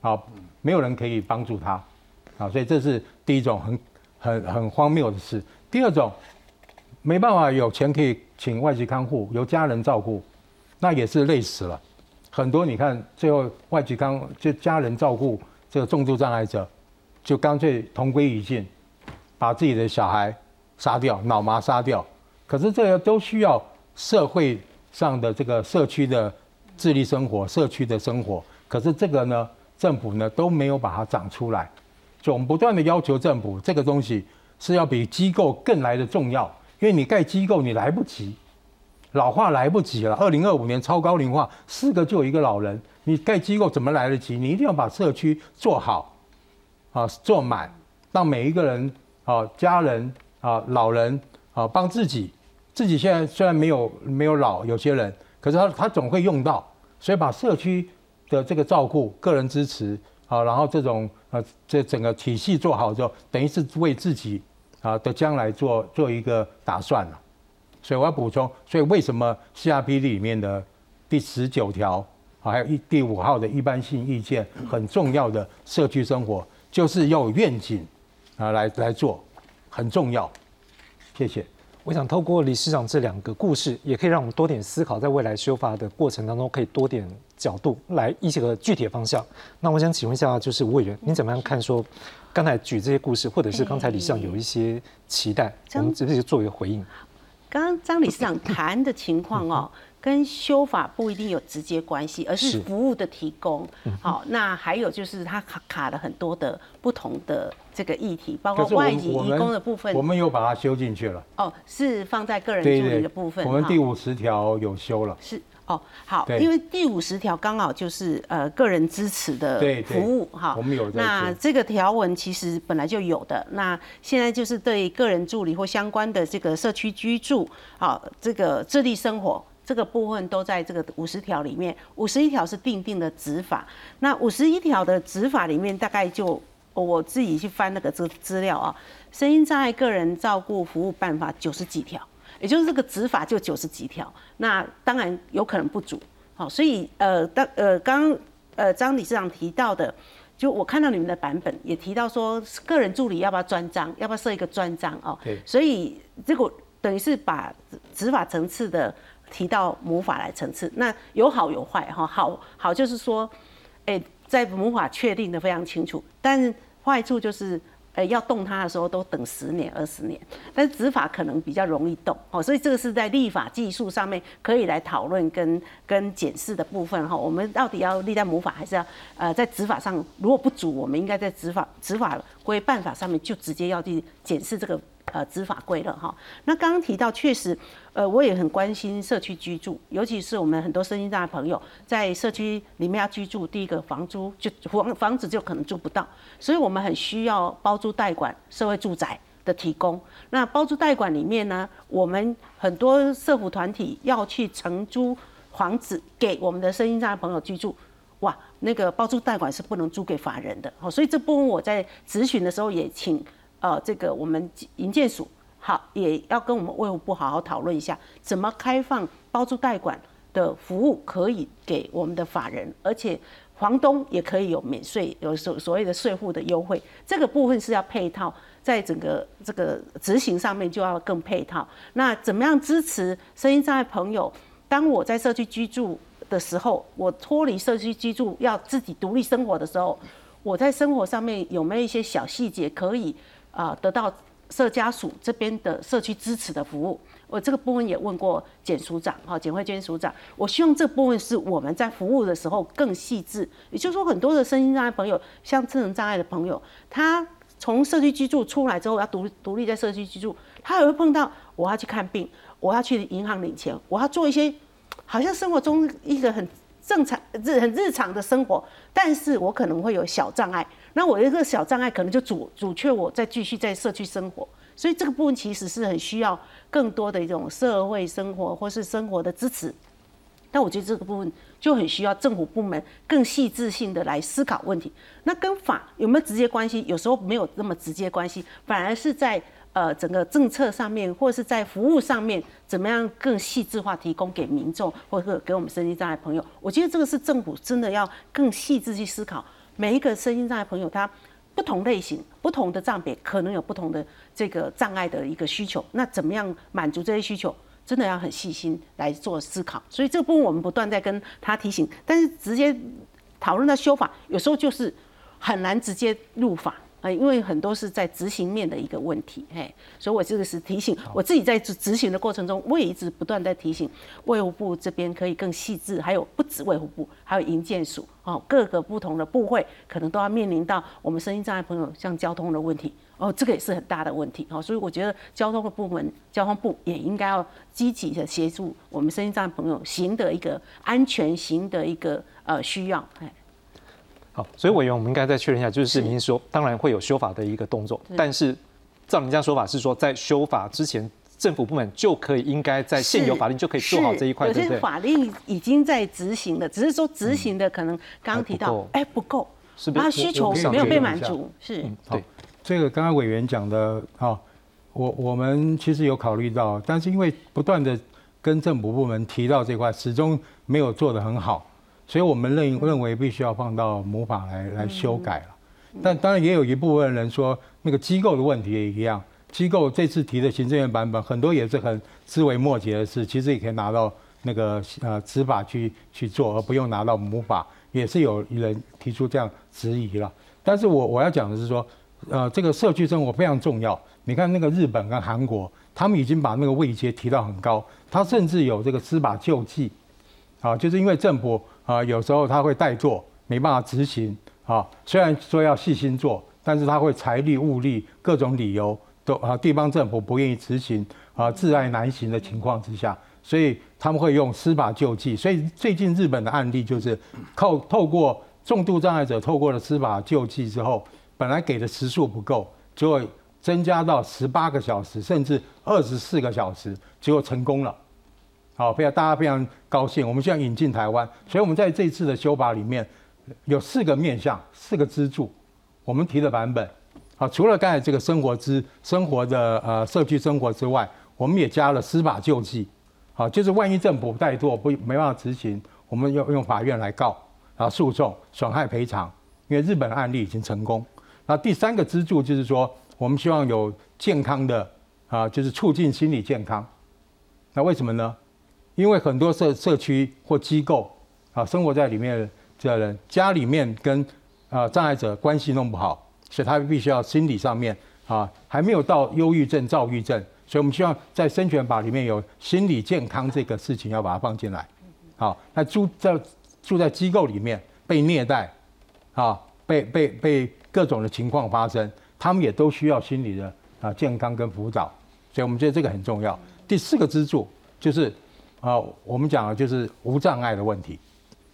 好。没有人可以帮助他，啊，所以这是第一种很很很荒谬的事。第二种，没办法有钱可以请外籍看护，由家人照顾，那也是累死了。很多你看，最后外籍看就家人照顾这个重度障碍者，就干脆同归于尽，把自己的小孩杀掉，脑麻杀掉。可是这个都需要社会上的这个社区的自立生活，社区的生活。可是这个呢？政府呢都没有把它长出来，就我们不断的要求政府，这个东西是要比机构更来的重要，因为你盖机构你来不及，老化来不及了。二零二五年超高龄化，四个就一个老人，你盖机构怎么来得及？你一定要把社区做好，啊，做满，让每一个人啊，家人啊，老人啊，帮自己，自己现在虽然没有没有老，有些人，可是他他总会用到，所以把社区。的这个照顾、个人支持啊，然后这种呃，这整个体系做好之后，等于是为自己啊的将来做做一个打算了。所以我要补充，所以为什么 CRPD 里面的第十九条啊，还有一第五号的一般性意见很重要的社区生活，就是要有愿景啊来来做，很重要。谢谢。我想透过李市长这两个故事，也可以让我们多点思考，在未来修法的过程当中，可以多点角度来一些个具体的方向。那我想请问一下，就是吴委员，你怎么样看说刚才举这些故事，或者是刚才李市长有一些期待，我们这边做一个回应。刚刚张理事长谈的情况哦。跟修法不一定有直接关系，而是服务的提供。好，那还有就是他卡卡了很多的不同的这个议题，包括外籍移工的部分。我们又把它修进去了。哦，是放在个人助理的部分。我们第五十条有修了。是哦，好，因为第五十条刚好就是呃个人支持的服务哈。我们有。那这个条文其实本来就有的，那现在就是对个人助理或相关的这个社区居住，好，这个自立生活。这个部分都在这个五十条里面，五十一条是定定的执法。那五十一条的执法里面，大概就我自己去翻那个资资料啊，声音障碍个人照顾服务办法九十几条。也就是这个执法就九十几条，那当然有可能不足。好，所以呃，当呃刚呃张理事长提到的，就我看到你们的版本也提到说，个人助理要不要专章，要不要设一个专章哦？对。所以这个等于是把执法层次的提到母法来层次，那有好有坏哈。好好就是说，哎，在母法确定的非常清楚，但是坏处就是。呃，要动它的时候都等十年、二十年，但是执法可能比较容易动，哦，所以这个是在立法技术上面可以来讨论跟跟检视的部分哈。我们到底要立在母法，还是要呃在执法上如果不足，我们应该在执法执法规办法上面就直接要去检视这个。呃，执法规了哈。那刚刚提到，确实，呃，我也很关心社区居住，尤其是我们很多身心障碍朋友在社区里面要居住，第一个房租就房房子就可能租不到，所以我们很需要包租代管社会住宅的提供。那包租代管里面呢，我们很多社福团体要去承租房子给我们的身心障碍朋友居住，哇，那个包租代管是不能租给法人的，哦，所以这部分我在咨询的时候也请。呃，这个我们营建署好也要跟我们卫务部好好讨论一下，怎么开放包租代管的服务，可以给我们的法人，而且房东也可以有免税，有所所谓的税户的优惠。这个部分是要配套，在整个这个执行上面就要更配套。那怎么样支持声音障碍朋友？当我在社区居住的时候，我脱离社区居住要自己独立生活的时候，我在生活上面有没有一些小细节可以？啊，得到社家属这边的社区支持的服务，我这个部分也问过简署长，哈，简慧娟署长，我希望这部分是我们在服务的时候更细致。也就是说，很多的身心障碍朋友，像智能障碍的朋友，他从社区居住出来之后，要独独立在社区居住，他也会碰到我要去看病，我要去银行领钱，我要做一些好像生活中一个很正常、日很日常的生活，但是我可能会有小障碍。那我一个小障碍可能就阻阻却我再继续在社区生活，所以这个部分其实是很需要更多的一种社会生活或是生活的支持。但我觉得这个部分就很需要政府部门更细致性的来思考问题。那跟法有没有直接关系？有时候没有那么直接关系，反而是在呃整个政策上面或者是在服务上面，怎么样更细致化提供给民众或者给我们身心障碍朋友？我觉得这个是政府真的要更细致去思考。每一个身心障碍朋友，他不同类型、不同的障别，可能有不同的这个障碍的一个需求。那怎么样满足这些需求，真的要很细心来做思考。所以这个部分我们不断在跟他提醒，但是直接讨论到修法，有时候就是很难直接入法。呃，因为很多是在执行面的一个问题，嘿，所以我这个是提醒我自己在执执行的过程中，我也一直不断在提醒卫福部这边可以更细致，还有不止卫福部，还有营建署哦，各个不同的部会可能都要面临到我们声音障碍朋友像交通的问题哦，这个也是很大的问题哦，所以我觉得交通的部门，交通部也应该要积极的协助我们声音障碍朋友行的一个安全行的一个呃需要，哎。好，所以委员，我们应该再确认一下，就是您说，当然会有修法的一个动作，但是照您这样说法是说，在修法之前，政府部门就可以应该在现有法令就可以做好这一块，对不对？法令已经在执行了，只是说执行的可能刚刚提到，哎，不够，是不是？需求没有被满足，是。对，这个刚刚委员讲的，哈，我我们其实有考虑到，但是因为不断的跟政府部门提到这块，始终没有做得很好。所以我们认认为必须要放到母法来来修改了，但当然也有一部分人说那个机构的问题也一样，机构这次提的行政院版本很多也是很枝微末节的事，其实也可以拿到那个呃执法去去做，而不用拿到母法，也是有人提出这样质疑了。但是我我要讲的是说，呃，这个社区生活非常重要。你看那个日本跟韩国，他们已经把那个位阶提到很高，他甚至有这个司法救济，啊，就是因为政府。啊，有时候他会代做，没办法执行啊。虽然说要细心做，但是他会财力、物力各种理由都啊，地方政府不愿意执行啊，自爱难行的情况之下，所以他们会用司法救济。所以最近日本的案例就是靠透过重度障碍者透过了司法救济之后，本来给的时数不够，就会增加到十八个小时，甚至二十四个小时，结果成功了。好，非常大家非常高兴。我们现在引进台湾，所以我们在这次的修法里面有四个面向、四个支柱。我们提的版本，好，除了刚才这个生活之生活的呃社区生活之外，我们也加了司法救济，好，就是万一政府怠惰不没办法执行，我们要用法院来告，然后诉讼损害赔偿，因为日本的案例已经成功。那第三个支柱就是说，我们希望有健康的啊，就是促进心理健康。那为什么呢？因为很多社社区或机构啊，生活在里面的人，家里面跟啊障碍者关系弄不好，所以他必须要心理上面啊，还没有到忧郁症、躁郁症，所以我们希望在生权法里面有心理健康这个事情要把它放进来。好，那住在住在机构里面被虐待，啊，被被被。各种的情况发生，他们也都需要心理的啊健康跟辅导，所以我们觉得这个很重要。第四个支柱就是啊，我们讲的就是无障碍的问题。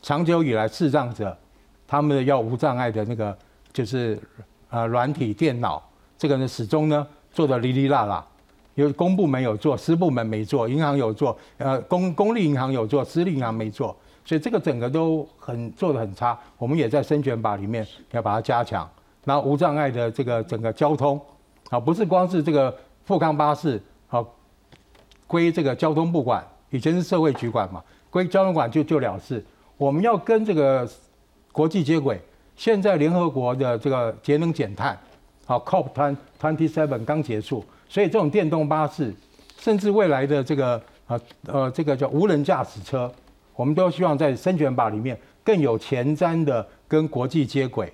长久以来，视障者他们的要无障碍的那个就是呃软体电脑，这个呢始终呢做的哩哩啦啦，有公部门有做，私部门没做，银行有做，呃公公立银行有做，私立银行没做，所以这个整个都很做的很差。我们也在生权法里面要把它加强。然后无障碍的这个整个交通，啊，不是光是这个富康巴士，好归这个交通部管，以前是社会局管嘛，归交通管就就了事。我们要跟这个国际接轨，现在联合国的这个节能减碳，好 COP twenty seven 刚结束，所以这种电动巴士，甚至未来的这个呃呃这个叫无人驾驶车，我们都希望在生权法里面更有前瞻的跟国际接轨。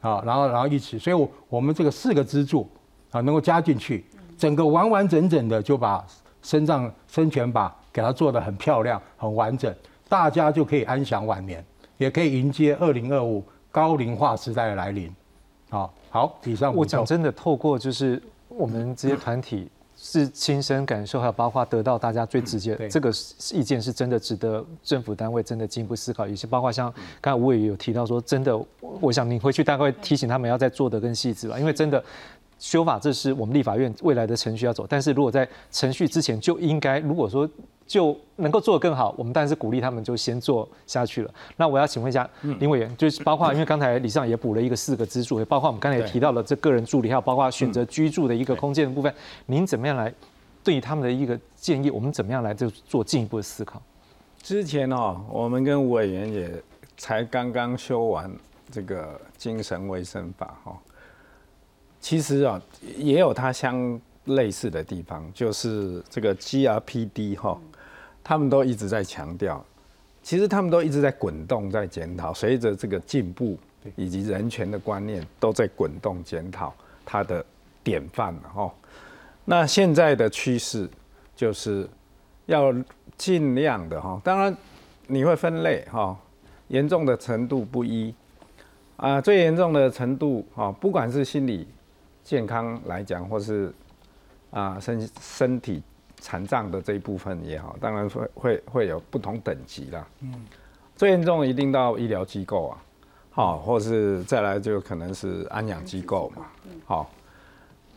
啊，然后然后一起，所以，我我们这个四个支柱啊，能够加进去，整个完完整整的就把身障生权法给它做得很漂亮、很完整，大家就可以安享晚年，也可以迎接二零二五高龄化时代的来临。好，好，以上我讲真的，透过就是我们这些团体。是亲身感受，还有包括得到大家最直接这个意见，是真的值得政府单位真的进一步思考。也是包括像刚才吴伟有提到说，真的，我想你回去大概提醒他们要再做的更细致吧，因为真的。修法，这是我们立法院未来的程序要走。但是如果在程序之前就应该，如果说就能够做得更好，我们当然是鼓励他们就先做下去了。那我要请问一下林委员，就是包括因为刚才李尚也补了一个四个支柱，也包括我们刚才也提到了这个人助理，还有包括选择居住的一个空间的部分，您怎么样来对于他们的一个建议，我们怎么样来就做进一步的思考？之前哦，我们跟吴委员也才刚刚修完这个精神卫生法哈。其实啊，也有它相类似的地方，就是这个 GRPD 哈，他们都一直在强调，其实他们都一直在滚动在检讨，随着这个进步以及人权的观念都在滚动检讨它的典范了哈。那现在的趋势就是要尽量的哈，当然你会分类哈，严重的程度不一啊，最严重的程度啊，不管是心理。健康来讲，或是啊身身体残障的这一部分也好，当然会会会有不同等级啦。嗯，最严重一定到医疗机构啊，好，或是再来就可能是安养机构嘛。好，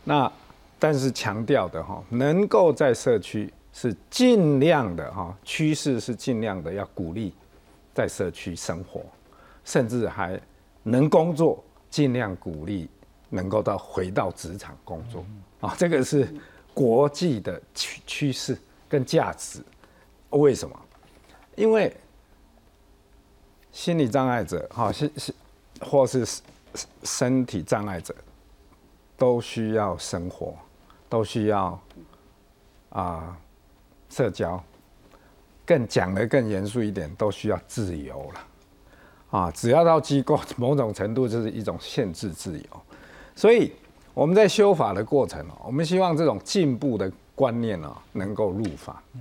那但是强调的哈，能够在社区是尽量的哈，趋势是尽量的要鼓励在社区生活，甚至还能工作，尽量鼓励。能够到回到职场工作啊，这个是国际的趋趋势跟价值。为什么？因为心理障碍者哈，是是或是身体障碍者，都需要生活，都需要啊社交。更讲的更严肃一点，都需要自由了啊！只要到机构，某种程度就是一种限制自由。所以我们在修法的过程哦，我们希望这种进步的观念哦能够入法。嗯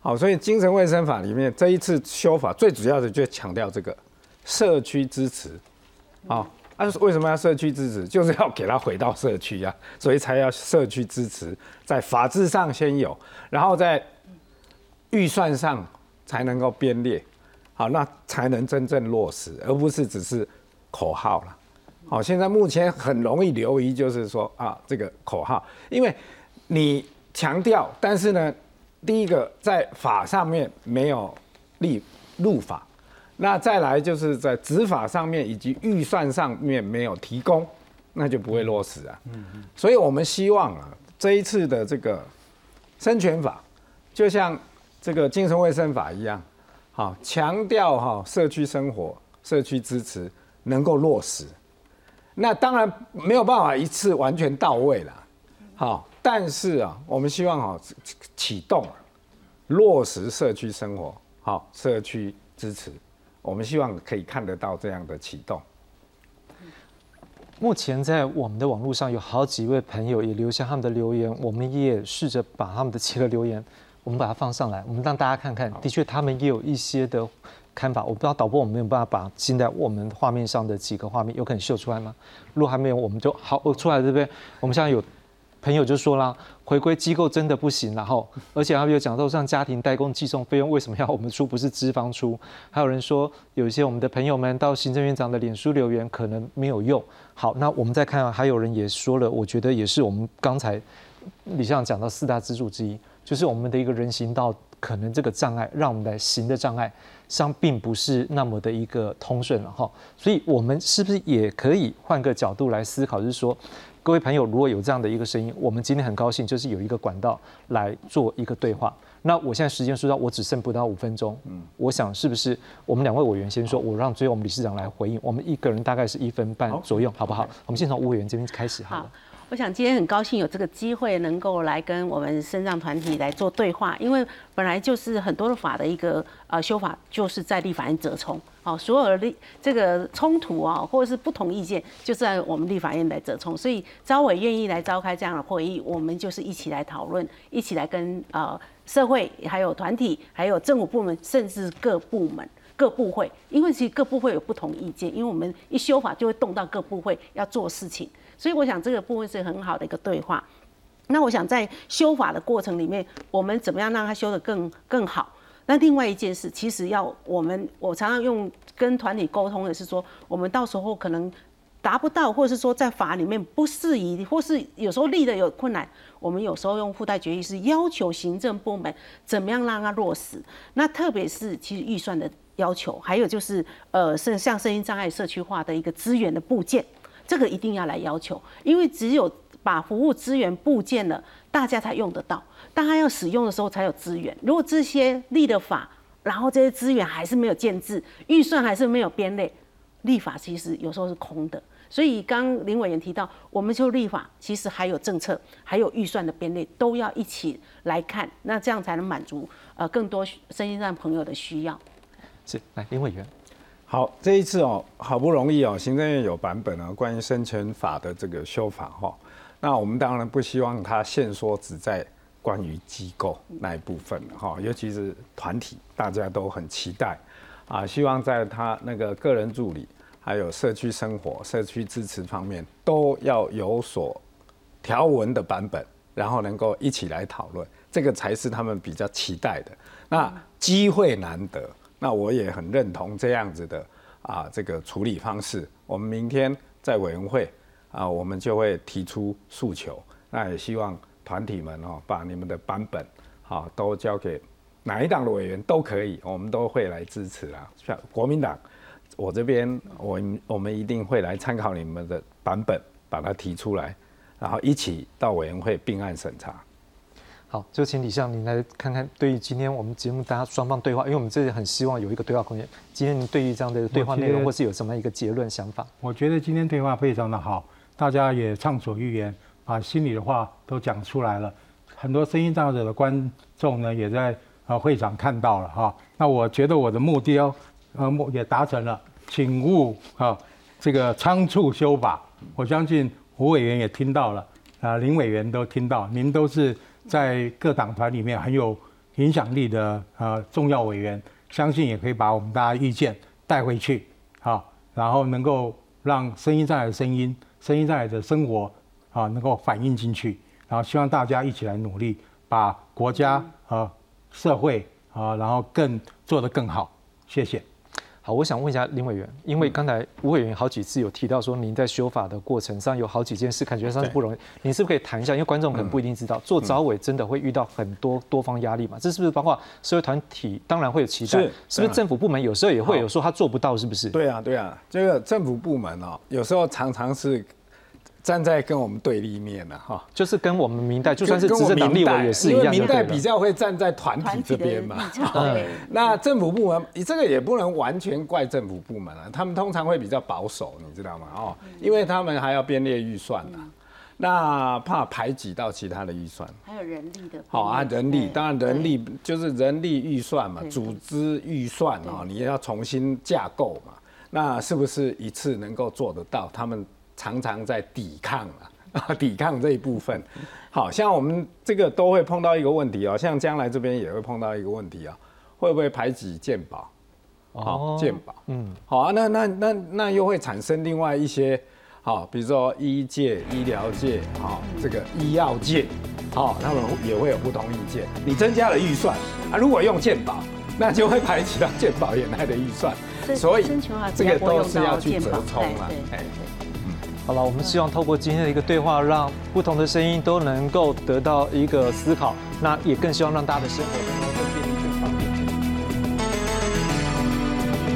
好，所以精神卫生法里面这一次修法最主要的就强调这个社区支持。好，啊为什么要社区支持？就是要给他回到社区呀，所以才要社区支持，在法制上先有，然后在预算上才能够编列，好，那才能真正落实，而不是只是口号了。好，现在目前很容易流于就是说啊，这个口号，因为你强调，但是呢，第一个在法上面没有立入法，那再来就是在执法上面以及预算上面没有提供，那就不会落实啊。嗯嗯。所以我们希望啊，这一次的这个生权法就像这个精神卫生法一样，好强调哈社区生活、社区支持能够落实。那当然没有办法一次完全到位了，好，但是啊，我们希望哈启动落实社区生活，好社区支持，我们希望可以看得到这样的启动。目前在我们的网络上有好几位朋友也留下他们的留言，我们也试着把他们的几个留言，我们把它放上来，我们让大家看看。的确，他们也有一些的看法。我不知道导播我们没有办法把现在我们画面上的几个画面有可能秀出来吗？如果还没有，我们就好，我出来这边，我们现在有。朋友就说啦，回归机构真的不行，然后而且还有讲到像家庭代工寄送费用为什么要我们出，不是资方出？还有人说有一些我们的朋友们到行政院长的脸书留言可能没有用。好，那我们再看，还有人也说了，我觉得也是我们刚才李校长讲到四大支柱之一，就是我们的一个人行道可能这个障碍，让我们的行的障碍上并不是那么的一个通顺了哈。所以我们是不是也可以换个角度来思考，就是说？各位朋友，如果有这样的一个声音，我们今天很高兴，就是有一个管道来做一个对话。那我现在时间说到，我只剩不到五分钟。嗯，我想是不是我们两位委员先说，我让最后我们理事长来回应。我们一个人大概是一分半左右，好不好？我们先从吴委员这边开始。好。我想今天很高兴有这个机会能够来跟我们身障团体来做对话，因为本来就是很多的法的一个呃修法，就是在立法院折冲，哦，所有的立这个冲突啊，或者是不同意见，就在我们立法院来折冲。所以招委愿意来召开这样的会议，我们就是一起来讨论，一起来跟呃社会、还有团体、还有政府部门，甚至各部门、各部会，因为其实各部会有不同意见，因为我们一修法就会动到各部会要做事情。所以我想这个部分是很好的一个对话。那我想在修法的过程里面，我们怎么样让它修得更更好？那另外一件事，其实要我们我常常用跟团体沟通的是说，我们到时候可能达不到，或者是说在法里面不适宜，或是有时候立的有困难，我们有时候用附带决议是要求行政部门怎么样让它落实。那特别是其实预算的要求，还有就是呃，是像声音障碍社区化的一个资源的部件。这个一定要来要求，因为只有把服务资源部件了，大家才用得到。大家要使用的时候才有资源。如果这些立的法，然后这些资源还是没有建制，预算还是没有编列，立法其实有时候是空的。所以刚林委员提到，我们就立法，其实还有政策，还有预算的编列，都要一起来看，那这样才能满足呃更多身心障朋友的需要。是，来林委员。好，这一次哦，好不容易哦，行政院有版本啊，关于生权法的这个修法哈。那我们当然不希望它限缩只在关于机构那一部分哈，尤其是团体，大家都很期待啊，希望在他那个个人助理，还有社区生活、社区支持方面都要有所条文的版本，然后能够一起来讨论，这个才是他们比较期待的。那机会难得。那我也很认同这样子的啊，这个处理方式。我们明天在委员会啊，我们就会提出诉求。那也希望团体们哦，把你们的版本好都交给哪一党的委员都可以，我们都会来支持啊。像国民党，我这边我我们一定会来参考你们的版本，把它提出来，然后一起到委员会并案审查。好，就请李相您来看看，对于今天我们节目大家双方对话，因为我们这里很希望有一个对话空间。今天您对于这样的对话内容，或是有什么一个结论想法？我觉得今天对话非常的好，大家也畅所欲言，把心里的话都讲出来了。很多声音障碍者的观众呢，也在呃会场看到了哈。那我觉得我的目标呃目也达成了，请勿啊这个仓促修法。我相信胡委员也听到了，啊林委员都听到，您都是。在各党团里面很有影响力的呃重要委员，相信也可以把我们大家意见带回去，好，然后能够让声音障碍的声音、声音障碍的生活啊能够反映进去，然后希望大家一起来努力，把国家和社会啊，然后更做得更好。谢谢。好，我想问一下林委员，因为刚才吴委员好几次有提到说，您在修法的过程上有好几件事，感觉上是不容易。您是不是可以谈一下？因为观众可能不一定知道，做招委真的会遇到很多多方压力嘛？这是不是包括社会团体？当然会有期待，是不是政府部门有时候也会有说他做不到，是不是？对啊，对啊，这个政府部门哦，有时候常常是站在跟我们对立面了哈，就是跟我们明代就算是执政党立委也是一样，因为明代比较会站在团体这边嘛。那政府部门，你这个也不能完全怪政府部门啊，他们通常会比较保守，你知道吗？哦，因为他们还要编列预算呐，那怕排挤到其他的预算。还有人力的。好啊，人力当然人力就是人力预算嘛，组织预算啊，你要重新架构嘛，那是不是一次能够做得到？他们。常常在抵抗啊，抵抗这一部分，好像我们这个都会碰到一个问题哦，像将来这边也会碰到一个问题啊，会不会排挤健保？好，健保，嗯，好啊，那那那那又会产生另外一些，好，比如说医界、医疗界，好，这个医药界，好，他们也会有不同意见。你增加了预算啊，如果用健保，那就会排挤到健保原来的预算，所以这个都是要去折冲啊，哎。好了，我们希望透过今天的一个对话，让不同的声音都能够得到一个思考，那也更希望让大家的生活变得更便利。